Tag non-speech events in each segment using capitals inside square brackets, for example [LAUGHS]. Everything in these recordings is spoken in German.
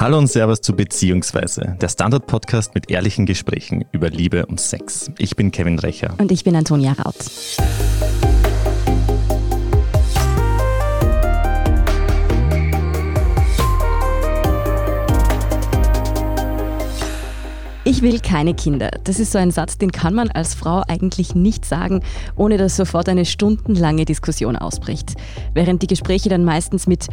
Hallo und Servus zu Beziehungsweise, der Standard-Podcast mit ehrlichen Gesprächen über Liebe und Sex. Ich bin Kevin Recher. Und ich bin Antonia Raut. Ich will keine Kinder. Das ist so ein Satz, den kann man als Frau eigentlich nicht sagen, ohne dass sofort eine stundenlange Diskussion ausbricht. Während die Gespräche dann meistens mit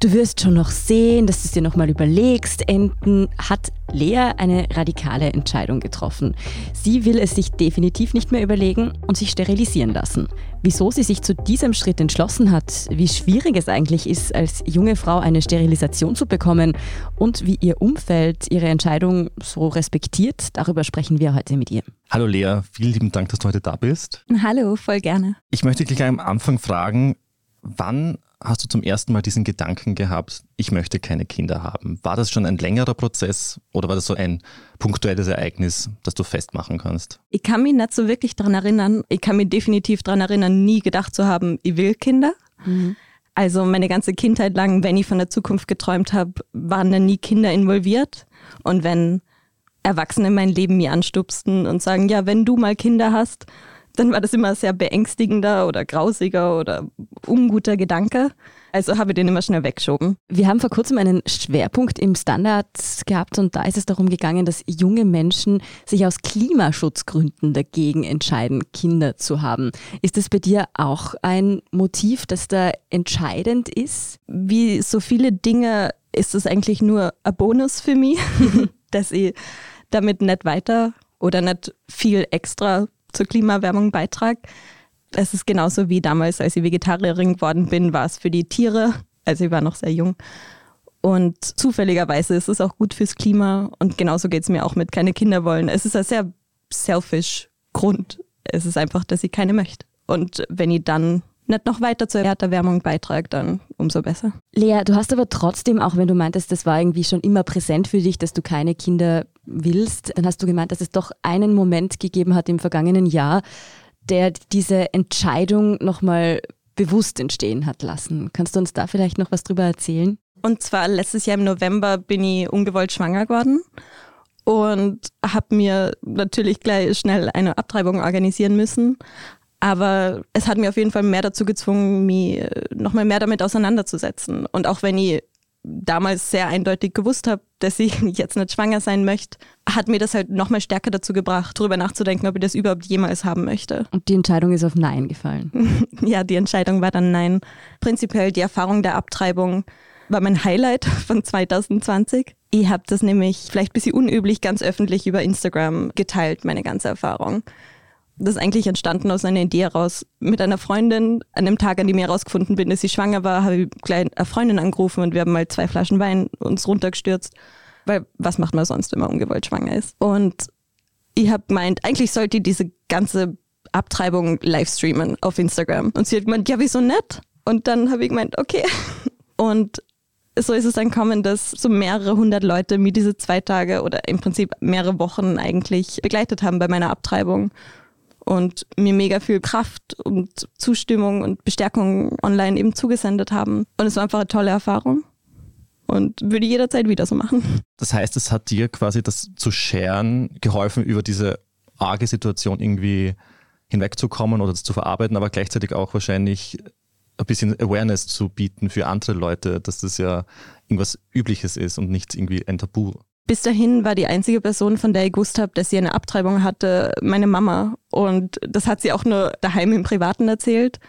Du wirst schon noch sehen, dass du es dir nochmal überlegst. Enden hat Lea eine radikale Entscheidung getroffen. Sie will es sich definitiv nicht mehr überlegen und sich sterilisieren lassen. Wieso sie sich zu diesem Schritt entschlossen hat, wie schwierig es eigentlich ist, als junge Frau eine Sterilisation zu bekommen und wie ihr Umfeld ihre Entscheidung so respektiert, darüber sprechen wir heute mit ihr. Hallo Lea, vielen lieben Dank, dass du heute da bist. Hallo, voll gerne. Ich möchte gleich am Anfang fragen, wann hast du zum ersten Mal diesen Gedanken gehabt, ich möchte keine Kinder haben? War das schon ein längerer Prozess oder war das so ein punktuelles Ereignis, das du festmachen kannst? Ich kann mich nicht so wirklich daran erinnern. Ich kann mich definitiv daran erinnern, nie gedacht zu haben, ich will Kinder. Mhm. Also meine ganze Kindheit lang, wenn ich von der Zukunft geträumt habe, waren da nie Kinder involviert. Und wenn Erwachsene mein Leben mir anstupsten und sagen, ja, wenn du mal Kinder hast, dann war das immer sehr beängstigender oder grausiger oder unguter Gedanke. Also habe ich den immer schnell weggeschoben. Wir haben vor kurzem einen Schwerpunkt im Standard gehabt und da ist es darum gegangen, dass junge Menschen sich aus Klimaschutzgründen dagegen entscheiden, Kinder zu haben. Ist das bei dir auch ein Motiv, das da entscheidend ist? Wie so viele Dinge ist es eigentlich nur ein Bonus für mich, [LAUGHS] dass ich damit nicht weiter oder nicht viel extra zur Klimaerwärmung beitrage. Es ist genauso wie damals, als ich Vegetarierin geworden bin, war es für die Tiere. Also ich war noch sehr jung. Und zufälligerweise ist es auch gut fürs Klima. Und genauso geht es mir auch mit keine Kinder wollen. Es ist ein sehr selfish Grund. Es ist einfach, dass ich keine möchte. Und wenn ich dann nicht noch weiter zur Erderwärmung beitragt, dann umso besser. Lea, du hast aber trotzdem, auch wenn du meintest, das war irgendwie schon immer präsent für dich, dass du keine Kinder willst, dann hast du gemeint, dass es doch einen Moment gegeben hat im vergangenen Jahr, der diese Entscheidung nochmal bewusst entstehen hat lassen. Kannst du uns da vielleicht noch was drüber erzählen? Und zwar letztes Jahr im November bin ich ungewollt schwanger geworden und habe mir natürlich gleich schnell eine Abtreibung organisieren müssen. Aber es hat mir auf jeden Fall mehr dazu gezwungen, mich nochmal mehr damit auseinanderzusetzen. Und auch wenn ich damals sehr eindeutig gewusst habe, dass ich [LAUGHS] jetzt nicht schwanger sein möchte, hat mir das halt nochmal stärker dazu gebracht, darüber nachzudenken, ob ich das überhaupt jemals haben möchte. Und die Entscheidung ist auf Nein gefallen? [LAUGHS] ja, die Entscheidung war dann Nein. Prinzipiell die Erfahrung der Abtreibung war mein Highlight [LAUGHS] von 2020. Ich habe das nämlich vielleicht ein bisschen unüblich ganz öffentlich über Instagram geteilt, meine ganze Erfahrung. Das ist eigentlich entstanden aus einer Idee heraus. Mit einer Freundin, an dem Tag, an dem ich herausgefunden bin, dass sie schwanger war, habe ich gleich eine Freundin angerufen und wir haben mal zwei Flaschen Wein uns runtergestürzt. Weil was macht man sonst, wenn man ungewollt schwanger ist? Und ich habe gemeint, eigentlich sollte ich diese ganze Abtreibung live streamen auf Instagram. Und sie hat gemeint, ja, wieso nicht? Und dann habe ich gemeint, okay. [LAUGHS] Und so ist es dann kommen, dass so mehrere hundert Leute mir diese zwei Tage oder im Prinzip mehrere Wochen eigentlich begleitet haben bei meiner Abtreibung und mir mega viel Kraft und Zustimmung und Bestärkung online eben zugesendet haben. Und es war einfach eine tolle Erfahrung und würde jederzeit wieder so machen. Das heißt, es hat dir quasi das zu scheren geholfen, über diese arge Situation irgendwie hinwegzukommen oder zu verarbeiten, aber gleichzeitig auch wahrscheinlich ein bisschen Awareness zu bieten für andere Leute, dass das ja irgendwas Übliches ist und nicht irgendwie ein Tabu. Bis dahin war die einzige Person, von der ich gewusst habe, dass sie eine Abtreibung hatte, meine Mama. Und das hat sie auch nur daheim im Privaten erzählt.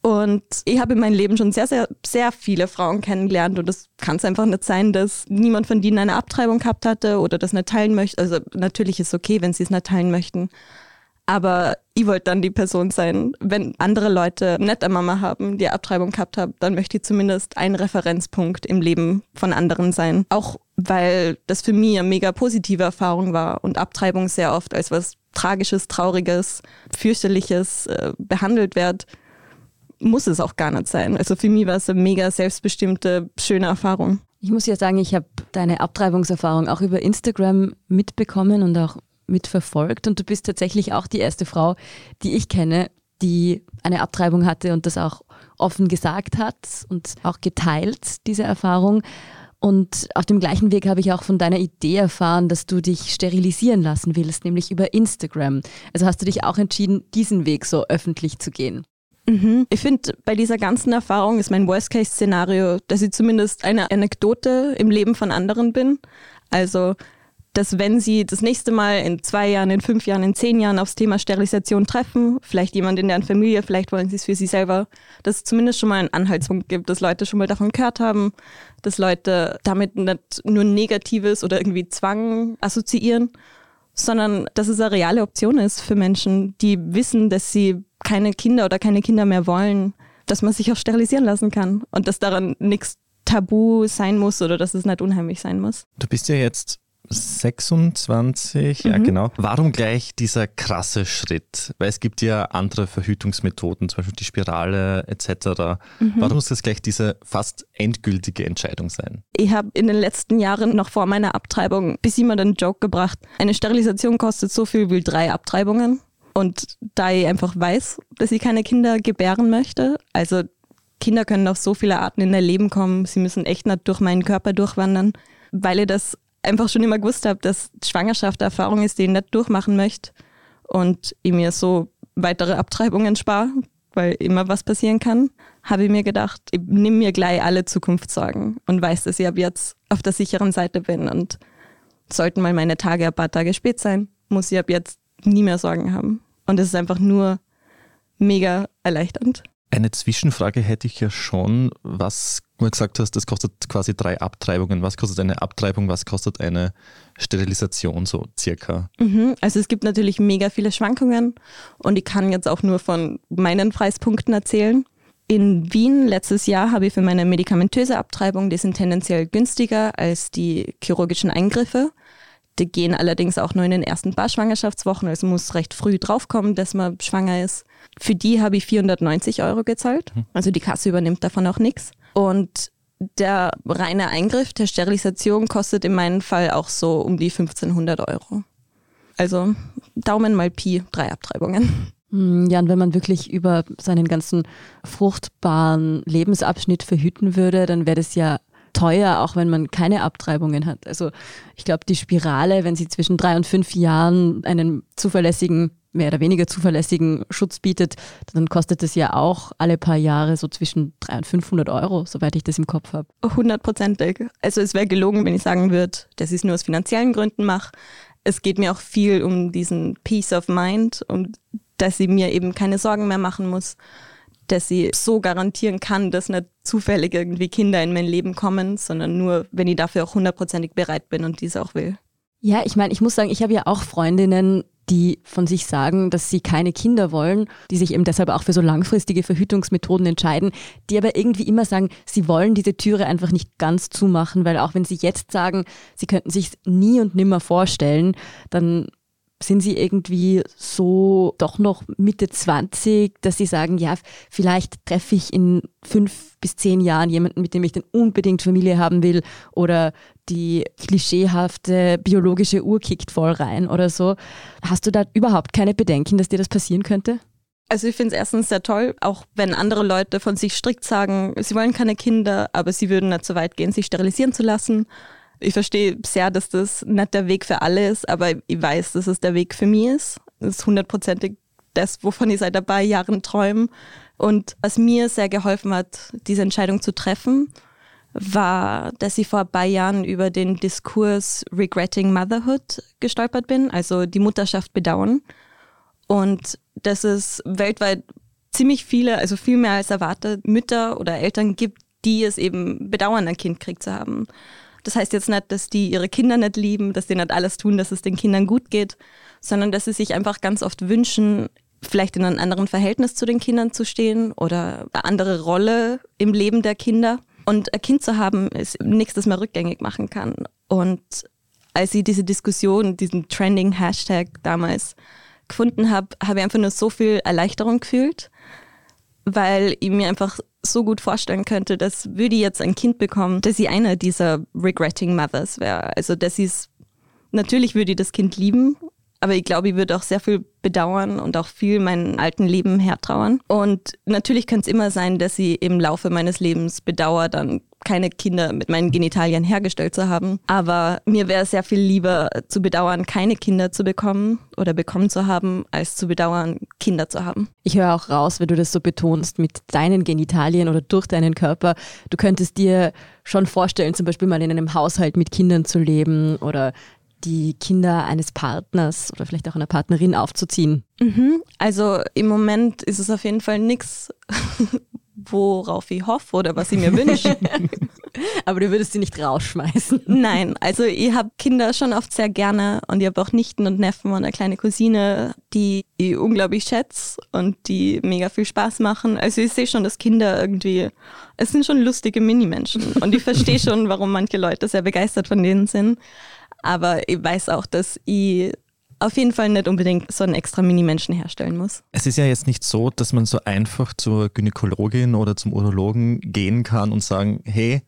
Und ich habe in meinem Leben schon sehr, sehr, sehr viele Frauen kennengelernt und es kann es einfach nicht sein, dass niemand von denen eine Abtreibung gehabt hatte oder das nicht teilen möchte. Also natürlich ist es okay, wenn sie es nicht teilen möchten. Aber ich wollte dann die Person sein. Wenn andere Leute nicht eine Mama haben, die Abtreibung gehabt haben, dann möchte ich zumindest ein Referenzpunkt im Leben von anderen sein. Auch weil das für mich eine mega positive Erfahrung war und Abtreibung sehr oft als was Tragisches, Trauriges, Fürchterliches äh, behandelt wird, muss es auch gar nicht sein. Also für mich war es eine mega selbstbestimmte, schöne Erfahrung. Ich muss ja sagen, ich habe deine Abtreibungserfahrung auch über Instagram mitbekommen und auch mitverfolgt und du bist tatsächlich auch die erste Frau, die ich kenne, die eine Abtreibung hatte und das auch offen gesagt hat und auch geteilt, diese Erfahrung. Und auf dem gleichen Weg habe ich auch von deiner Idee erfahren, dass du dich sterilisieren lassen willst, nämlich über Instagram. Also hast du dich auch entschieden, diesen Weg so öffentlich zu gehen. Mhm. Ich finde, bei dieser ganzen Erfahrung ist mein Worst-Case-Szenario, dass ich zumindest eine Anekdote im Leben von anderen bin. Also dass wenn Sie das nächste Mal in zwei Jahren, in fünf Jahren, in zehn Jahren aufs Thema Sterilisation treffen, vielleicht jemand in deren Familie, vielleicht wollen Sie es für Sie selber, dass es zumindest schon mal einen Anhaltspunkt gibt, dass Leute schon mal davon gehört haben, dass Leute damit nicht nur Negatives oder irgendwie Zwang assoziieren, sondern dass es eine reale Option ist für Menschen, die wissen, dass sie keine Kinder oder keine Kinder mehr wollen, dass man sich auch sterilisieren lassen kann und dass daran nichts tabu sein muss oder dass es nicht unheimlich sein muss. Du bist ja jetzt 26, mhm. ja genau. Warum gleich dieser krasse Schritt? Weil es gibt ja andere Verhütungsmethoden, zum Beispiel die Spirale etc. Mhm. Warum muss das gleich diese fast endgültige Entscheidung sein? Ich habe in den letzten Jahren noch vor meiner Abtreibung bis jemand einen Joke gebracht. Eine Sterilisation kostet so viel wie drei Abtreibungen. Und da ich einfach weiß, dass ich keine Kinder gebären möchte, also Kinder können auf so viele Arten in ihr Leben kommen, sie müssen echt nicht durch meinen Körper durchwandern, weil ich das einfach schon immer gewusst habe, dass Schwangerschaft eine Erfahrung ist, die ich nicht durchmachen möchte und ich mir so weitere Abtreibungen spare, weil immer was passieren kann, habe ich mir gedacht, ich nehme mir gleich alle Zukunftssorgen und weiß, dass ich ab jetzt auf der sicheren Seite bin und sollten mal meine Tage ein paar Tage spät sein, muss ich ab jetzt nie mehr Sorgen haben. Und es ist einfach nur mega erleichternd. Eine Zwischenfrage hätte ich ja schon. Was du gesagt hast, das kostet quasi drei Abtreibungen. Was kostet eine Abtreibung? Was kostet eine Sterilisation so circa? Mhm, also es gibt natürlich mega viele Schwankungen und ich kann jetzt auch nur von meinen Preispunkten erzählen. In Wien letztes Jahr habe ich für meine medikamentöse Abtreibung, die sind tendenziell günstiger als die chirurgischen Eingriffe. Die gehen allerdings auch nur in den ersten paar Schwangerschaftswochen, also muss recht früh draufkommen, dass man schwanger ist. Für die habe ich 490 Euro gezahlt. Hm. Also die Kasse übernimmt davon auch nichts. Und der reine Eingriff der Sterilisation kostet in meinem Fall auch so um die 1500 Euro. Also Daumen mal Pi, drei Abtreibungen. Hm, ja, und wenn man wirklich über seinen ganzen fruchtbaren Lebensabschnitt verhüten würde, dann wäre das ja teuer, auch wenn man keine Abtreibungen hat. Also ich glaube, die Spirale, wenn sie zwischen drei und fünf Jahren einen zuverlässigen mehr oder weniger zuverlässigen Schutz bietet, dann kostet es ja auch alle paar Jahre so zwischen 300 und 500 Euro, soweit ich das im Kopf habe. Hundertprozentig. Also es wäre gelogen, wenn ich sagen würde, dass ich es nur aus finanziellen Gründen mache. Es geht mir auch viel um diesen Peace of Mind und dass ich mir eben keine Sorgen mehr machen muss, dass ich so garantieren kann, dass nicht zufällig irgendwie Kinder in mein Leben kommen, sondern nur, wenn ich dafür auch hundertprozentig bereit bin und dies auch will. Ja, ich meine, ich muss sagen, ich habe ja auch Freundinnen, die von sich sagen, dass sie keine Kinder wollen, die sich eben deshalb auch für so langfristige Verhütungsmethoden entscheiden, die aber irgendwie immer sagen, sie wollen diese Türe einfach nicht ganz zumachen, weil auch wenn sie jetzt sagen, sie könnten sich nie und nimmer vorstellen, dann sind sie irgendwie so doch noch Mitte 20, dass sie sagen, ja, vielleicht treffe ich in fünf bis zehn Jahren jemanden, mit dem ich dann unbedingt Familie haben will oder die klischeehafte biologische Uhr kickt voll rein oder so. Hast du da überhaupt keine Bedenken, dass dir das passieren könnte? Also ich finde es erstens sehr toll, auch wenn andere Leute von sich strikt sagen, sie wollen keine Kinder, aber sie würden nicht so weit gehen, sich sterilisieren zu lassen. Ich verstehe sehr, dass das nicht der Weg für alle ist, aber ich weiß, dass es der Weg für mich ist. Das ist hundertprozentig das, wovon ich seit ein paar Jahren träume. Und was mir sehr geholfen hat, diese Entscheidung zu treffen, war, dass ich vor ein paar Jahren über den Diskurs Regretting Motherhood gestolpert bin, also die Mutterschaft bedauern. Und dass es weltweit ziemlich viele, also viel mehr als erwartet, Mütter oder Eltern gibt, die es eben bedauern, ein Kind kriegt zu haben. Das heißt jetzt nicht, dass die ihre Kinder nicht lieben, dass die nicht alles tun, dass es den Kindern gut geht, sondern dass sie sich einfach ganz oft wünschen, vielleicht in einem anderen Verhältnis zu den Kindern zu stehen oder eine andere Rolle im Leben der Kinder. Und ein Kind zu haben, ist nichts, das man rückgängig machen kann. Und als ich diese Diskussion, diesen trending Hashtag damals gefunden habe, habe ich einfach nur so viel Erleichterung gefühlt, weil ich mir einfach so gut vorstellen könnte, dass würde jetzt ein Kind bekommen, dass sie einer dieser regretting mothers wäre. Also dass ich natürlich würde ich das Kind lieben, aber ich glaube, ich würde auch sehr viel bedauern und auch viel meinem alten Leben hertrauern. Und natürlich könnte es immer sein, dass ich im Laufe meines Lebens bedauere, dann keine Kinder mit meinen Genitalien hergestellt zu haben. Aber mir wäre sehr viel lieber zu bedauern, keine Kinder zu bekommen oder bekommen zu haben, als zu bedauern, Kinder zu haben. Ich höre auch raus, wenn du das so betonst, mit deinen Genitalien oder durch deinen Körper. Du könntest dir schon vorstellen, zum Beispiel mal in einem Haushalt mit Kindern zu leben oder die Kinder eines Partners oder vielleicht auch einer Partnerin aufzuziehen? Mhm. Also im Moment ist es auf jeden Fall nichts, worauf ich hoffe oder was ich mir wünsche. [LAUGHS] Aber du würdest sie nicht rausschmeißen. Nein, also ich habe Kinder schon oft sehr gerne und ich habe auch Nichten und Neffen und eine kleine Cousine, die ich unglaublich schätze und die mega viel Spaß machen. Also ich sehe schon, dass Kinder irgendwie, es sind schon lustige Minimenschen und ich verstehe schon, warum manche Leute sehr begeistert von denen sind. Aber ich weiß auch, dass ich auf jeden Fall nicht unbedingt so einen extra Mini-Menschen herstellen muss. Es ist ja jetzt nicht so, dass man so einfach zur Gynäkologin oder zum Urologen gehen kann und sagen, hey,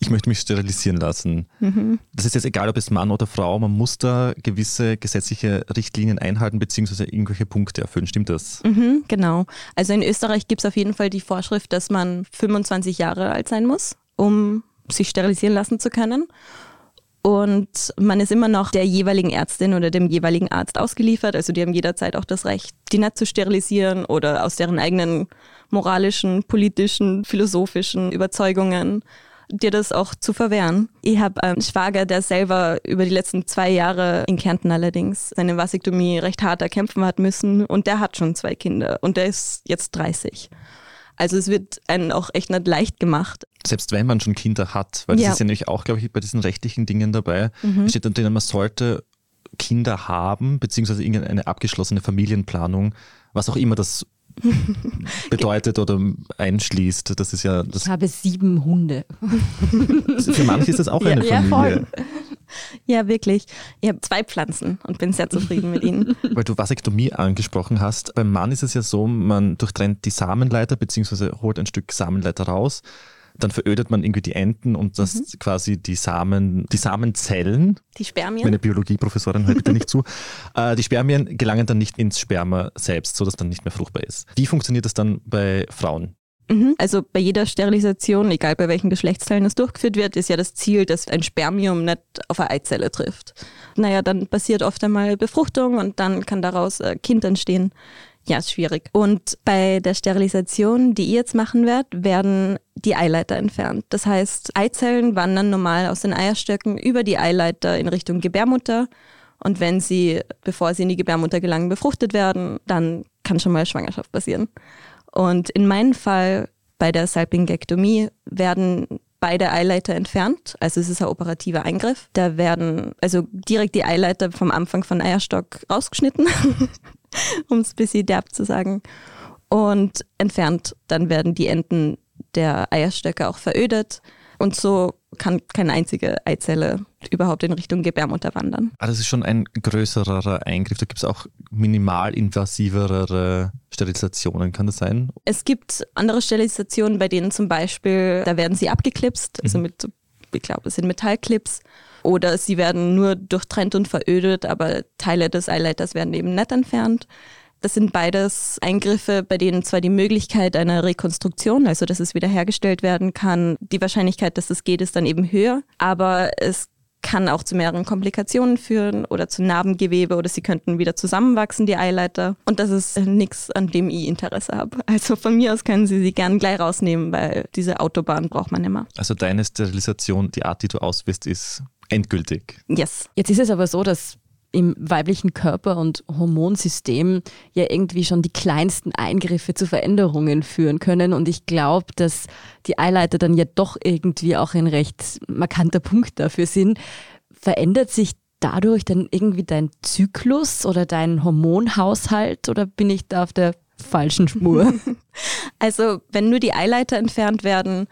ich möchte mich sterilisieren lassen. Mhm. Das ist jetzt egal, ob es Mann oder Frau, man muss da gewisse gesetzliche Richtlinien einhalten bzw. irgendwelche Punkte erfüllen. Stimmt das? Mhm, genau. Also in Österreich gibt es auf jeden Fall die Vorschrift, dass man 25 Jahre alt sein muss, um sich sterilisieren lassen zu können und man ist immer noch der jeweiligen Ärztin oder dem jeweiligen Arzt ausgeliefert. Also die haben jederzeit auch das Recht, die nicht zu sterilisieren oder aus deren eigenen moralischen, politischen, philosophischen Überzeugungen dir das auch zu verwehren. Ich habe einen Schwager, der selber über die letzten zwei Jahre in Kärnten allerdings seine Vasektomie recht hart erkämpfen hat müssen und der hat schon zwei Kinder und der ist jetzt 30. Also es wird einen auch echt nicht leicht gemacht. Selbst wenn man schon Kinder hat, weil das ja. ist ja nämlich auch, glaube ich, bei diesen rechtlichen Dingen dabei, mhm. steht dann drin, man sollte Kinder haben, beziehungsweise irgendeine abgeschlossene Familienplanung, was auch immer das [LAUGHS] bedeutet oder einschließt. Das ist ja. Das ich habe sieben Hunde. Für manche ist das auch eine ja, Familie. Ja, ja, wirklich. Ich habe zwei Pflanzen und bin sehr zufrieden mit ihnen. [LAUGHS] Weil du Vasektomie angesprochen hast. Beim Mann ist es ja so, man durchtrennt die Samenleiter bzw. holt ein Stück Samenleiter raus. Dann verödet man irgendwie die Enden und das mhm. quasi die Samen, die Samenzellen. Die Spermien. Meine Biologieprofessorin hört bitte nicht zu. [LAUGHS] Äh, die Spermien gelangen dann nicht ins Sperma selbst, sodass dann nicht mehr fruchtbar ist. Wie funktioniert das dann bei Frauen? Mhm. Also bei jeder Sterilisation, egal bei welchen Geschlechtsteilen es durchgeführt wird, ist ja das Ziel, dass ein Spermium nicht auf eine Eizelle trifft. Naja, dann passiert oft einmal Befruchtung und dann kann daraus ein Kind entstehen. Ja, ist schwierig. Und bei der Sterilisation, die ich jetzt machen werde, werden die Eileiter entfernt. Das heißt, Eizellen wandern normal aus den Eierstöcken über die Eileiter in Richtung Gebärmutter. Und wenn sie, bevor sie in die Gebärmutter gelangen, befruchtet werden, dann kann schon mal Schwangerschaft passieren. Und in meinem Fall bei der Salpingektomie werden beide Eileiter entfernt. Also es ist ein operativer Eingriff. Da werden also direkt die Eileiter vom Anfang von Eierstock rausgeschnitten, um es ein bisschen derb zu sagen, und entfernt. Dann werden die Enden der Eierstöcke auch verödet. Und so kann keine einzige Eizelle überhaupt in Richtung Gebärmutter wandern. Ah, das ist schon ein größerer Eingriff. Da gibt es auch minimalinvasivere Sterilisationen, kann das sein? Es gibt andere Sterilisationen, bei denen zum Beispiel, da werden sie abgeklipst, also mhm. mit, ich glaube, es sind Metallclips. Oder sie werden nur durchtrennt und verödet, aber Teile des Eileiters werden eben nicht entfernt. Das sind beides Eingriffe, bei denen zwar die Möglichkeit einer Rekonstruktion, also dass es wiederhergestellt werden kann, die Wahrscheinlichkeit, dass es geht, ist dann eben höher, aber es kann auch zu mehreren Komplikationen führen oder zu Narbengewebe oder sie könnten wieder zusammenwachsen, die Eileiter. Und das ist nichts, an dem ich Interesse habe. Also von mir aus können Sie sie gern gleich rausnehmen, weil diese Autobahn braucht man immer. Also deine Sterilisation, die Art, die du auswählst, ist endgültig. Yes. Jetzt ist es aber so, dass im weiblichen Körper und Hormonsystem ja irgendwie schon die kleinsten Eingriffe zu Veränderungen führen können. Und ich glaube, dass die Eileiter dann ja doch irgendwie auch ein recht markanter Punkt dafür sind. Verändert sich dadurch dann irgendwie dein Zyklus oder dein Hormonhaushalt oder bin ich da auf der falschen Spur? [LAUGHS] Also, wenn nur die Eileiter entfernt werden,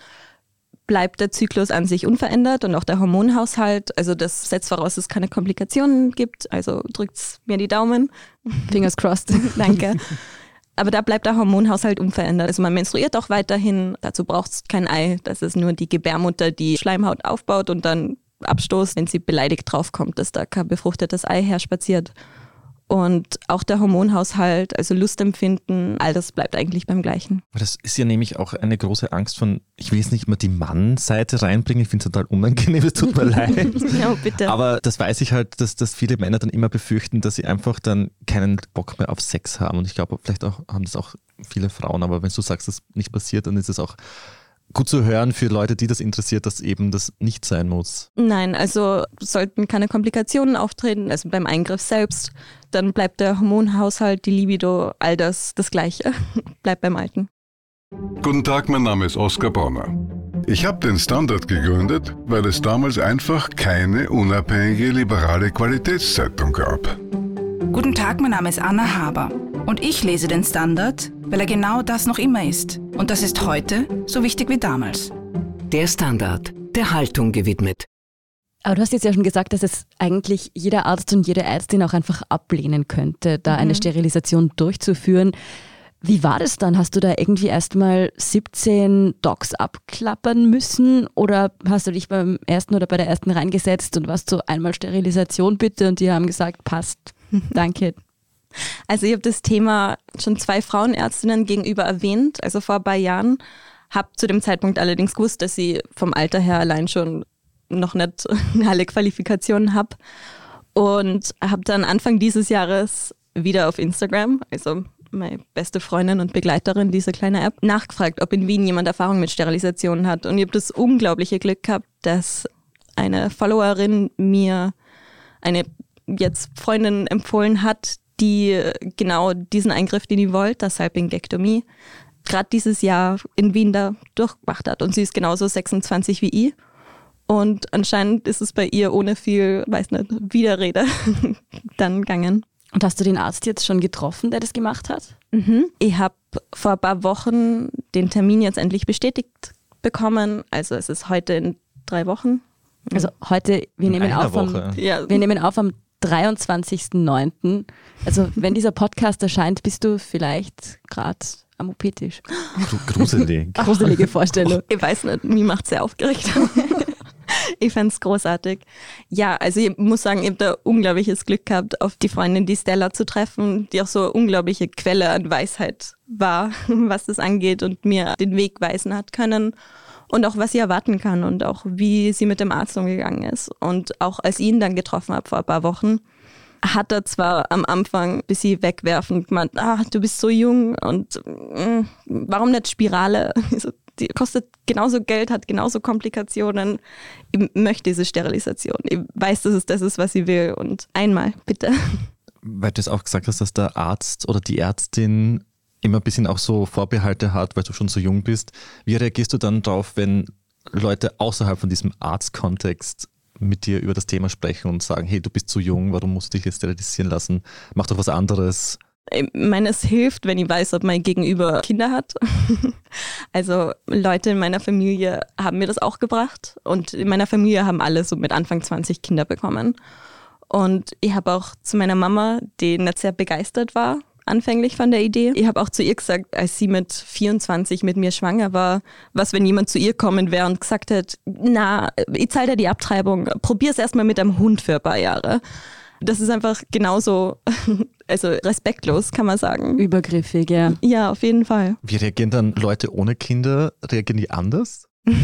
bleibt der Zyklus an sich unverändert und auch der Hormonhaushalt. Also das setzt voraus, dass es keine Komplikationen gibt. Also drückt's mir die Daumen. Fingers crossed. [LAUGHS] Danke. Aber da bleibt der Hormonhaushalt unverändert. Also man menstruiert auch weiterhin. Dazu braucht es kein Ei. Das ist nur die Gebärmutter, die Schleimhaut aufbaut und dann abstoßt, wenn sie beleidigt draufkommt, dass da kein befruchtetes Ei herspaziert. Und auch der Hormonhaushalt, also Lustempfinden, all das bleibt eigentlich beim Gleichen. Das ist ja nämlich auch eine große Angst von, ich will jetzt nicht mal die Mann-Seite reinbringen, ich finde es total unangenehm, es tut mir [LAUGHS] leid. ja, bitte. Aber das weiß ich halt, dass, dass viele Männer dann immer befürchten, dass sie einfach dann keinen Bock mehr auf Sex haben. Und ich glaube, vielleicht auch haben das auch viele Frauen, aber wenn du sagst, das nicht passiert, dann ist es auch gut zu hören für Leute, die das interessiert, dass eben das nicht sein muss. Nein, also sollten keine Komplikationen auftreten, also beim Eingriff selbst, dann bleibt der Hormonhaushalt, die Libido, all das das Gleiche, [LAUGHS] bleibt beim Alten. Guten Tag, mein Name ist Oskar Bonner. Ich habe den Standard gegründet, weil es damals einfach keine unabhängige liberale Qualitätszeitung gab. Guten Tag, mein Name ist Anna Haber und ich lese den Standard, weil er genau das noch immer ist. Und das ist heute so wichtig wie damals. Der Standard, der Haltung gewidmet. Aber du hast jetzt ja schon gesagt, dass es eigentlich jeder Arzt und jede Ärztin auch einfach ablehnen könnte, da mhm. eine Sterilisation durchzuführen. Wie war das dann? Hast du da irgendwie erstmal 17 Docs abklappern müssen oder hast du dich beim ersten oder bei der ersten reingesetzt und warst so einmal Sterilisation bitte und die haben gesagt, passt, [LAUGHS] danke. Also ich habe das Thema schon zwei Frauenärztinnen gegenüber erwähnt, also vor ein paar Jahren. Habe zu dem Zeitpunkt allerdings gewusst, dass ich vom Alter her allein schon noch nicht [LAUGHS] alle Qualifikationen habe. Und habe dann Anfang dieses Jahres wieder auf Instagram, also meine beste Freundin und Begleiterin dieser kleinen App, nachgefragt, ob in Wien jemand Erfahrung mit Sterilisationen hat. Und ich habe das unglaubliche Glück gehabt, dass eine Followerin mir eine jetzt Freundin empfohlen hat, die genau diesen Eingriff, den ich wollte, das Salpingektomie, gerade dieses Jahr in Wien da durchgemacht hat. Und sie ist genauso 26 wie ich. Und anscheinend ist es bei ihr ohne viel, weiß nicht, Widerrede [LAUGHS] dann gegangen. Und hast du den Arzt jetzt schon getroffen, der das gemacht hat? Mhm. Ich habe vor ein paar Wochen den Termin jetzt endlich bestätigt bekommen. Also es ist heute in drei Wochen. Also heute, wir nehmen, auf am, ja. wir nehmen auf am 23.09. Also wenn dieser Podcast erscheint, bist du vielleicht gerade am OP-Tisch. Gruselig. [LAUGHS] Gruselige Vorstellung. Ich weiß nicht, mir macht es sehr aufgeregt. [LAUGHS] ich fände es großartig. Ja, also ich muss sagen, ich habe da unglaubliches Glück gehabt, auf die Freundin, die Stella zu treffen, die auch so eine unglaubliche Quelle an Weisheit war, [LAUGHS] was das angeht und mir den Weg weisen hat können und auch was sie erwarten kann und auch wie sie mit dem Arzt umgegangen ist. Und auch als ich ihn dann getroffen habe vor ein paar Wochen, hat er zwar am Anfang ein bisschen wegwerfend gemeint, ah, du bist so jung und mh, mm, warum nicht Spirale? [LAUGHS] Die kostet genauso Geld, hat genauso Komplikationen. Ich möchte diese Sterilisation. Ich weiß, dass es das ist, was sie will. Und einmal, bitte. Weil du es auch gesagt hast, dass der Arzt oder die Ärztin immer ein bisschen auch so Vorbehalte hat, weil du schon so jung bist. Wie reagierst du dann darauf, wenn Leute außerhalb von diesem Arztkontext mit dir über das Thema sprechen und sagen, hey, du bist zu jung, warum musst du dich jetzt sterilisieren lassen? Mach doch was anderes. Ich meine, es hilft, wenn ich weiß, ob mein Gegenüber Kinder hat. [LAUGHS] also Leute in meiner Familie haben mir das auch gebracht und in meiner Familie haben alle so mit Anfang 20 Kinder bekommen. Und ich habe auch zu meiner Mama, die nicht sehr begeistert war anfänglich von der Idee. Ich habe auch zu ihr gesagt, als sie mit 24 mit mir schwanger war, was, wenn jemand zu ihr kommen wäre und gesagt hätte, na, ich zahle dir die Abtreibung, probier es erstmal mit einem Hund für ein paar Jahre. Das ist einfach genauso, [LAUGHS] also respektlos, kann man sagen. Übergriffig, ja. Ja, auf jeden Fall. Wie reagieren dann Leute ohne Kinder? Reagieren die anders? [LAUGHS]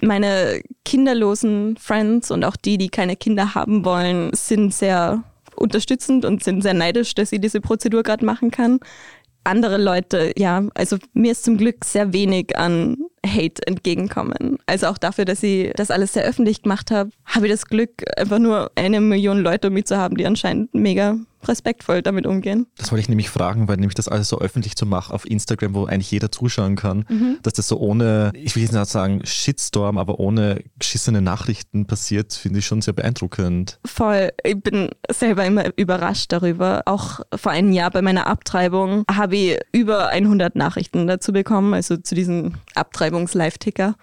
Meine kinderlosen Friends und auch die, die keine Kinder haben wollen, sind sehr unterstützend und sind sehr neidisch, dass sie diese Prozedur gerade machen kann. Andere Leute, ja, also mir ist zum Glück sehr wenig an Hate entgegenkommen. Also auch dafür, dass ich das alles sehr öffentlich gemacht habe, habe ich das Glück, einfach nur eine Million Leute um mich zu haben, die anscheinend mega respektvoll damit umgehen. Das wollte ich nämlich fragen, weil nämlich das alles so öffentlich zu machen auf Instagram, wo eigentlich jeder zuschauen kann, mhm. dass das so ohne, ich will jetzt nicht sagen Shitstorm, aber ohne geschissene Nachrichten passiert, finde ich schon sehr beeindruckend. Voll. Ich bin selber immer überrascht darüber. Auch vor einem Jahr bei meiner Abtreibung habe ich über 100 Nachrichten dazu bekommen, also zu diesem Abtreibung Abtreibungs-Live-Ticker.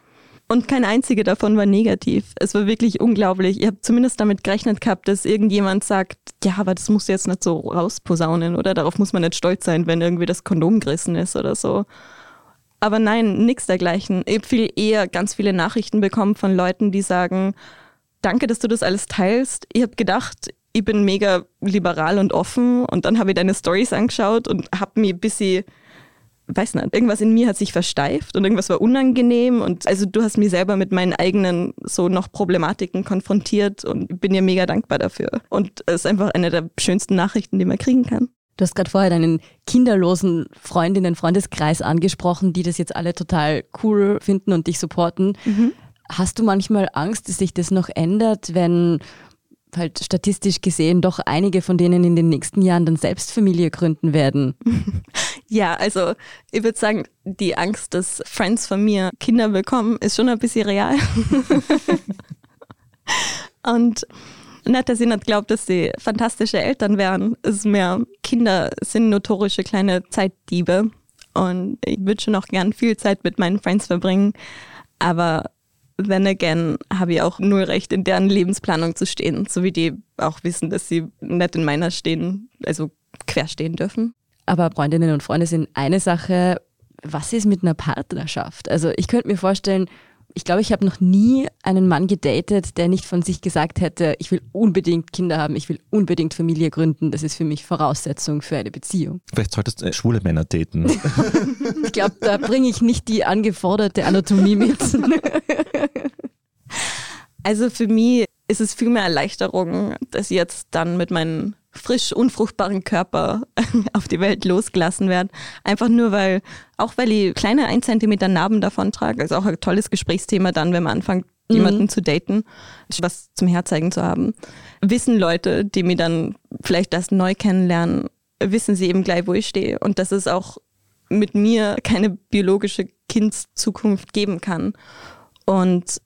Und kein einziger davon war negativ. Es war wirklich unglaublich. Ich habe zumindest damit gerechnet gehabt, dass irgendjemand sagt, ja, aber das muss jetzt nicht so rausposaunen oder darauf muss man nicht stolz sein, wenn irgendwie das Kondom gerissen ist oder so. Aber nein, nichts dergleichen. Ich habe viel eher ganz viele Nachrichten bekommen von Leuten, die sagen, danke, dass du das alles teilst. Ich habe gedacht, ich bin mega liberal und offen und dann habe ich deine Stories angeschaut und habe mir ein bisschen, weiß nicht, irgendwas in mir hat sich versteift und irgendwas war unangenehm und also du hast mich selber mit meinen eigenen so noch Problematiken konfrontiert und bin dir mega dankbar dafür. Und es ist einfach eine der schönsten Nachrichten, die man kriegen kann. Du hast gerade vorher deinen kinderlosen Freundinnen, Freundeskreis angesprochen, die das jetzt alle total cool finden und dich supporten. Mhm. Hast du manchmal Angst, dass sich das noch ändert, wenn halt statistisch gesehen doch einige von denen in den nächsten Jahren dann selbst Familie gründen werden. [LAUGHS] Ja, also ich würde sagen, die Angst, dass Friends von mir Kinder bekommen, ist schon ein bisschen real. [LAUGHS] Und nicht, dass ich nicht glaube, dass sie fantastische Eltern wären. Ist mehr, Kinder sind notorische kleine Zeitdiebe. Und ich würde schon auch gern viel Zeit mit meinen Friends verbringen. Aber then again habe ich auch null Recht, in deren Lebensplanung zu stehen, so wie die auch wissen, dass sie nicht in meiner stehen, also quer stehen dürfen. Aber Freundinnen und Freunde sind eine Sache. Was ist mit einer Partnerschaft? Also ich könnte mir vorstellen, ich glaube, ich habe noch nie einen Mann gedatet, der nicht von sich gesagt hätte, ich will unbedingt Kinder haben, ich will unbedingt Familie gründen, das ist für mich Voraussetzung für eine Beziehung. Vielleicht solltest du äh, schwule Männer daten. [LAUGHS] ich glaube, da bringe ich nicht die angeforderte Anatomie mit. also für mich ist es viel mehr Erleichterung, dass ich jetzt dann mit meinen frisch unfruchtbaren Körper [LAUGHS] auf die Welt losgelassen werden. Einfach nur, weil, auch weil ich kleine 1 cm Narben davon trage, also auch ein tolles Gesprächsthema dann, wenn man anfängt, mhm. jemanden zu daten, was zum Herzeigen zu haben. Wissen Leute, die mich dann vielleicht erst neu kennenlernen, wissen sie eben gleich, wo ich stehe. Und dass es auch mit mir keine biologische Kindszukunft geben kann. Und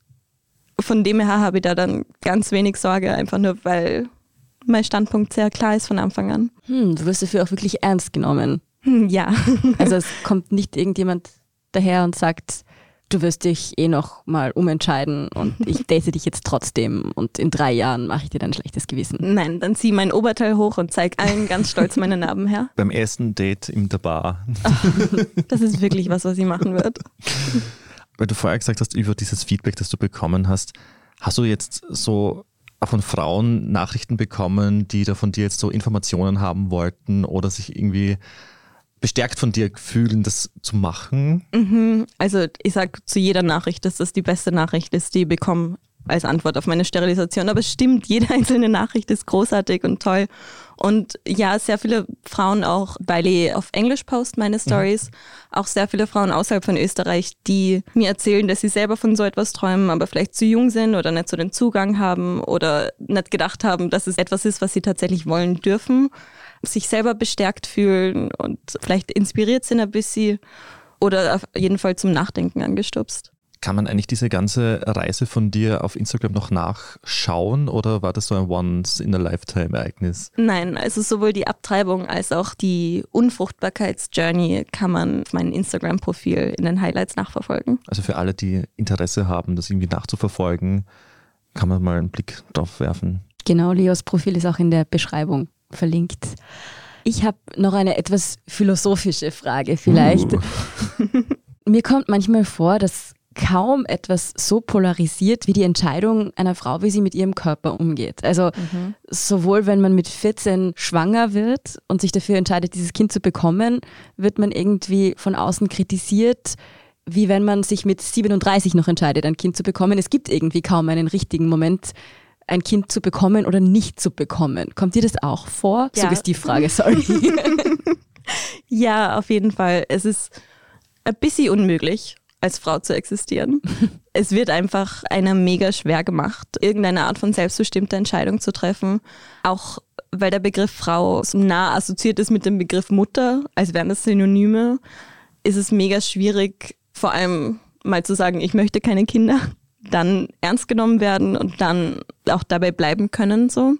von dem her habe ich da dann ganz wenig Sorge, einfach nur weil mein Standpunkt sehr klar ist von Anfang an. Hm, du wirst dafür auch wirklich ernst genommen. Hm, ja. [LAUGHS] also es kommt nicht irgendjemand daher und sagt, du wirst dich eh noch mal umentscheiden und ich [LAUGHS] date dich jetzt trotzdem und in drei Jahren mache ich dir dann ein schlechtes Gewissen. Nein, dann zieh mein Oberteil hoch und zeig allen ganz stolz meine Narben her. Beim ersten Date in der Bar. [LAUGHS] das ist wirklich was, was sie machen wird. Weil du vorher gesagt hast, über dieses Feedback, das du bekommen hast, hast du jetzt so von Frauen Nachrichten bekommen, die da von dir jetzt so Informationen haben wollten oder sich irgendwie bestärkt von dir fühlen, das zu machen? Mhm. Also ich sage zu jeder Nachricht, dass das die beste Nachricht ist, die ich bekomme als Antwort auf meine Sterilisation. Aber es stimmt, [LAUGHS] jede einzelne Nachricht ist großartig und toll. Und ja, sehr viele Frauen auch, weil ich auf Englisch post meine Stories, mhm. auch sehr viele Frauen außerhalb von Österreich, die mir erzählen, dass sie selber von so etwas träumen, aber vielleicht zu jung sind oder nicht so den Zugang haben oder nicht gedacht haben, dass es etwas ist, was sie tatsächlich wollen dürfen, sich selber bestärkt fühlen und vielleicht inspiriert sind ein bisschen oder auf jeden Fall zum Nachdenken angestupst. Kann man eigentlich diese ganze Reise von dir auf Instagram noch nachschauen oder war das so ein Once-in-a-Lifetime-Ereignis? Nein, also sowohl die Abtreibung als auch die Unfruchtbarkeitsjourney kann man auf meinem Instagram-Profil in den Highlights nachverfolgen. Also für alle, die Interesse haben, das irgendwie nachzuverfolgen, kann man mal einen Blick drauf werfen. Genau, Leos Profil ist auch in der Beschreibung verlinkt. Ich habe noch eine etwas philosophische Frage vielleicht. Uh. [LAUGHS] Mir kommt manchmal vor, dass kaum etwas so polarisiert wie die Entscheidung einer Frau, wie sie mit ihrem Körper umgeht. Also mhm. sowohl wenn man mit 14 schwanger wird und sich dafür entscheidet, dieses Kind zu bekommen, wird man irgendwie von außen kritisiert, wie wenn man sich mit 37 noch entscheidet, ein Kind zu bekommen. Es gibt irgendwie kaum einen richtigen Moment, ein Kind zu bekommen oder nicht zu bekommen. Kommt dir das auch vor? Ja. Frage, sorry. [LAUGHS] ja, auf jeden Fall. Es ist ein bisschen unmöglich als Frau zu existieren. [LAUGHS] es wird einfach einer mega schwer gemacht, irgendeine Art von selbstbestimmter Entscheidung zu treffen. Auch weil der Begriff Frau so nah assoziiert ist mit dem Begriff Mutter, als wären das Synonyme, ist es mega schwierig, vor allem mal zu sagen, ich möchte keine Kinder, dann ernst genommen werden und dann auch dabei bleiben können so.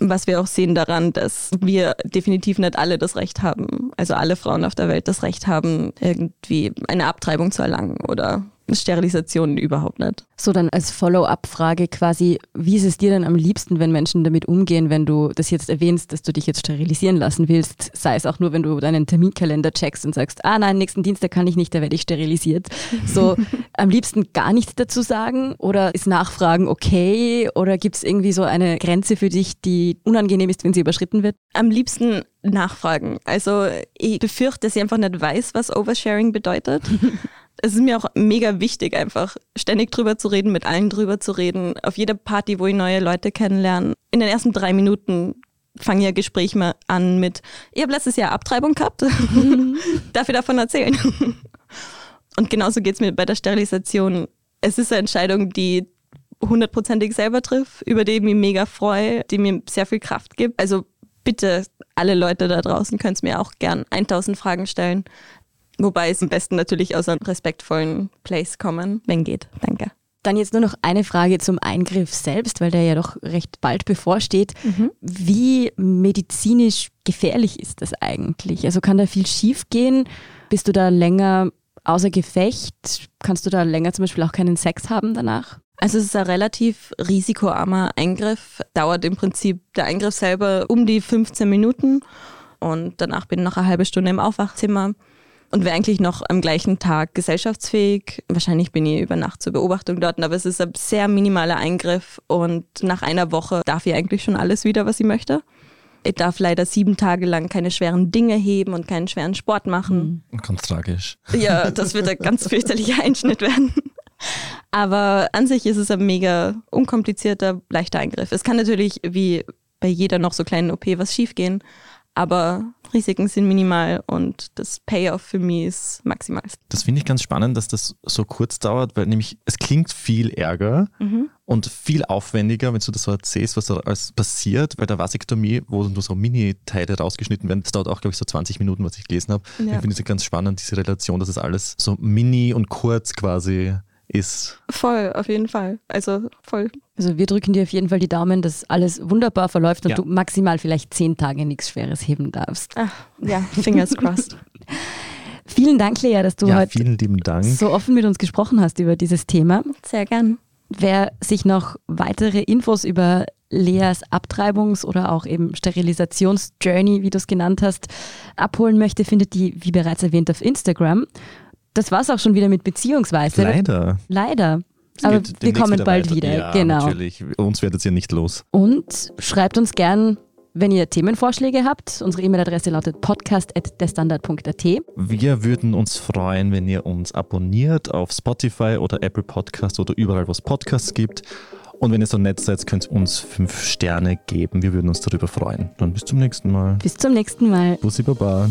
Was wir auch sehen daran, dass wir definitiv nicht alle das Recht haben, also alle Frauen auf der Welt das Recht haben, irgendwie eine Abtreibung zu erlangen oder Sterilisation überhaupt nicht. So dann als Follow-up-Frage quasi, wie ist es dir denn am liebsten, wenn Menschen damit umgehen, wenn du das jetzt erwähnst, dass du dich jetzt sterilisieren lassen willst, sei es auch nur, wenn du deinen Terminkalender checkst und sagst, ah nein, nächsten Dienstag kann ich nicht, da werde ich sterilisiert. So, [LAUGHS] am liebsten gar nichts dazu sagen? Oder ist Nachfragen okay? Oder gibt es irgendwie so eine Grenze für dich, die unangenehm ist, wenn sie überschritten wird? Am liebsten nachfragen. Also ich befürchte, dass ich einfach nicht weiß, was Oversharing bedeutet. [LAUGHS] es ist mir auch mega wichtig, einfach ständig drüber zu reden, mit allen drüber zu reden. Auf jeder Party, wo ich neue Leute kennenlerne. In den ersten drei Minuten fange ja Gespräch mal an mit, ich habe letztes Jahr Abtreibung gehabt, [LAUGHS] darf ich davon erzählen? Und genauso geht es mir bei der Sterilisation. Es ist eine Entscheidung, die hundertprozentig selber trifft, über die ich mich mega freue, die mir sehr viel Kraft gibt. Also bitte, alle Leute da draußen können es mir auch gern 1000 Fragen stellen. Wobei es am besten natürlich aus einem respektvollen Place kommen, wenn geht. Danke. Dann jetzt nur noch eine Frage zum Eingriff selbst, weil der ja doch recht bald bevorsteht. Mhm. Wie medizinisch gefährlich ist das eigentlich? Also kann da viel schief gehen? Bist du da länger außer Gefecht? Kannst du da länger zum Beispiel auch keinen Sex haben danach? Also es ist ein relativ risikoarmer Eingriff. Dauert im Prinzip der Eingriff selber um die 15 Minuten und danach bin ich noch eine halbe Stunde im Aufwachzimmer und wäre eigentlich noch am gleichen Tag gesellschaftsfähig. Wahrscheinlich bin ich über Nacht zur Beobachtung dort, aber es ist ein sehr minimaler Eingriff und nach einer Woche darf ich eigentlich schon alles wieder, was ich möchte. Ich darf leider sieben Tage lang keine schweren Dinge heben und keinen schweren Sport machen. Mhm. Ganz tragisch. [LAUGHS] Ja, das wird ein ganz fürchterlicher Einschnitt werden. Aber an sich ist es ein mega unkomplizierter, leichter Eingriff. Es kann natürlich wie bei jeder noch so kleinen OP was schiefgehen, aber Risiken sind minimal und das Payoff für mich ist maximal. Das finde ich ganz spannend, dass das so kurz dauert, weil nämlich es klingt viel ärger mhm. und viel aufwendiger, wenn du das so erzählst, was da alles passiert, weil der Vasektomie, wo nur so Mini-Teile rausgeschnitten werden, das dauert auch, glaube ich, so 20 Minuten, was ich gelesen habe. Ja. Ich finde es ganz spannend, diese Relation, dass es alles so mini und kurz quasi ist. Voll, auf jeden Fall. Also voll. Also wir drücken dir auf jeden Fall die Daumen, dass alles wunderbar verläuft und ja. du maximal vielleicht zehn Tage nichts Schweres heben darfst. Ach, ja, fingers crossed. [LAUGHS] vielen Dank, Lea, dass du ja, heute vielen lieben Dank. so offen mit uns gesprochen hast über dieses Thema. Sehr gern. Wer sich noch weitere Infos über Leas Abtreibungs- oder auch eben Sterilisationsjourney, wie du es genannt hast, abholen möchte, findet die, wie bereits erwähnt, auf Instagram das war es auch schon wieder mit Beziehungsweise. Leider. Leider. Aber wir kommen wieder bald weiter. wieder. Ja, genau. Natürlich. Uns werdet ihr nicht los. Und schreibt uns gern, wenn ihr Themenvorschläge habt. Unsere E-Mail-Adresse lautet podcast.derstandard.at. Wir würden uns freuen, wenn ihr uns abonniert auf Spotify oder Apple Podcast oder überall, wo es Podcasts gibt. Und wenn ihr so nett seid, könnt ihr uns fünf Sterne geben. Wir würden uns darüber freuen. Dann bis zum nächsten Mal. Bis zum nächsten Mal. Bussi Baba.